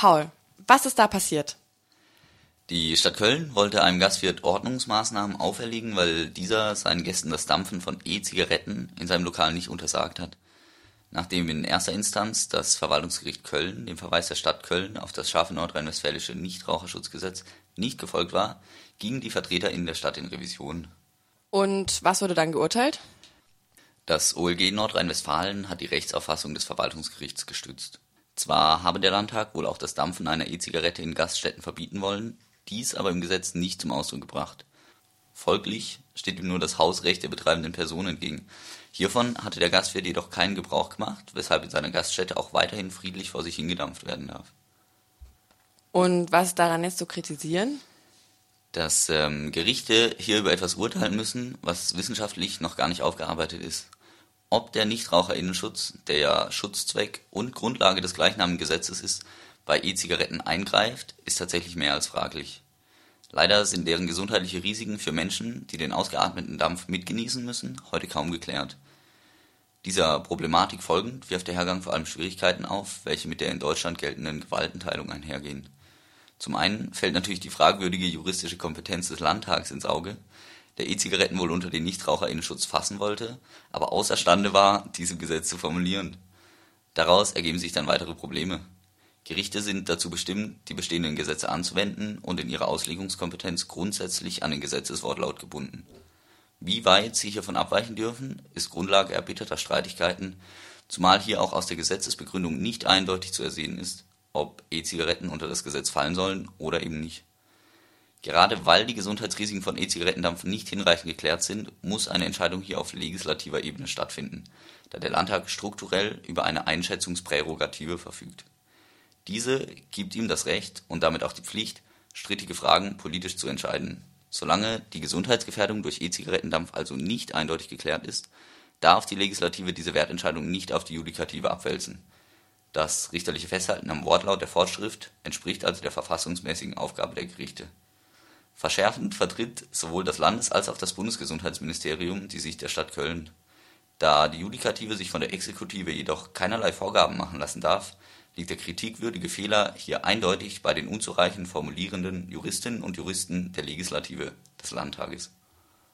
Paul, was ist da passiert? Die Stadt Köln wollte einem Gastwirt Ordnungsmaßnahmen auferlegen, weil dieser seinen Gästen das Dampfen von E-Zigaretten in seinem Lokal nicht untersagt hat. Nachdem in erster Instanz das Verwaltungsgericht Köln dem Verweis der Stadt Köln auf das scharfe nordrhein-westfälische Nichtraucherschutzgesetz nicht gefolgt war, gingen die Vertreter in der Stadt in Revision. Und was wurde dann geurteilt? Das OLG Nordrhein-Westfalen hat die Rechtsauffassung des Verwaltungsgerichts gestützt. Zwar habe der Landtag wohl auch das Dampfen einer E-Zigarette in Gaststätten verbieten wollen, dies aber im Gesetz nicht zum Ausdruck gebracht. Folglich steht ihm nur das Hausrecht der betreibenden Person entgegen. Hiervon hatte der Gastwirt jedoch keinen Gebrauch gemacht, weshalb in seiner Gaststätte auch weiterhin friedlich vor sich hingedampft werden darf. Und was daran jetzt zu kritisieren? Dass ähm, Gerichte hier über etwas urteilen müssen, was wissenschaftlich noch gar nicht aufgearbeitet ist. Ob der Nichtraucherinnenschutz, der ja Schutzzweck und Grundlage des gleichnamigen Gesetzes ist, bei E-Zigaretten eingreift, ist tatsächlich mehr als fraglich. Leider sind deren gesundheitliche Risiken für Menschen, die den ausgeatmeten Dampf mitgenießen müssen, heute kaum geklärt. Dieser Problematik folgend wirft der Hergang vor allem Schwierigkeiten auf, welche mit der in Deutschland geltenden Gewaltenteilung einhergehen. Zum einen fällt natürlich die fragwürdige juristische Kompetenz des Landtags ins Auge, der E-Zigaretten wohl unter den Nichtraucherinnenschutz fassen wollte, aber außerstande war, diese Gesetz zu formulieren. Daraus ergeben sich dann weitere Probleme. Gerichte sind dazu bestimmt, die bestehenden Gesetze anzuwenden und in ihrer Auslegungskompetenz grundsätzlich an den Gesetzeswortlaut gebunden. Wie weit sie hiervon abweichen dürfen, ist Grundlage erbitterter Streitigkeiten, zumal hier auch aus der Gesetzesbegründung nicht eindeutig zu ersehen ist, ob E-Zigaretten unter das Gesetz fallen sollen oder eben nicht. Gerade weil die Gesundheitsrisiken von E-Zigarettendampf nicht hinreichend geklärt sind, muss eine Entscheidung hier auf legislativer Ebene stattfinden, da der Landtag strukturell über eine Einschätzungsprärogative verfügt diese gibt ihm das Recht und damit auch die Pflicht, strittige Fragen politisch zu entscheiden. Solange die Gesundheitsgefährdung durch E-Zigarettendampf also nicht eindeutig geklärt ist, darf die Legislative diese Wertentscheidung nicht auf die Judikative abwälzen. Das richterliche Festhalten am Wortlaut der Vorschrift entspricht also der verfassungsmäßigen Aufgabe der Gerichte. Verschärfend vertritt sowohl das Landes- als auch das Bundesgesundheitsministerium die Sicht der Stadt Köln. Da die Judikative sich von der Exekutive jedoch keinerlei Vorgaben machen lassen darf liegt der kritikwürdige Fehler hier eindeutig bei den unzureichend formulierenden Juristinnen und Juristen der Legislative des Landtages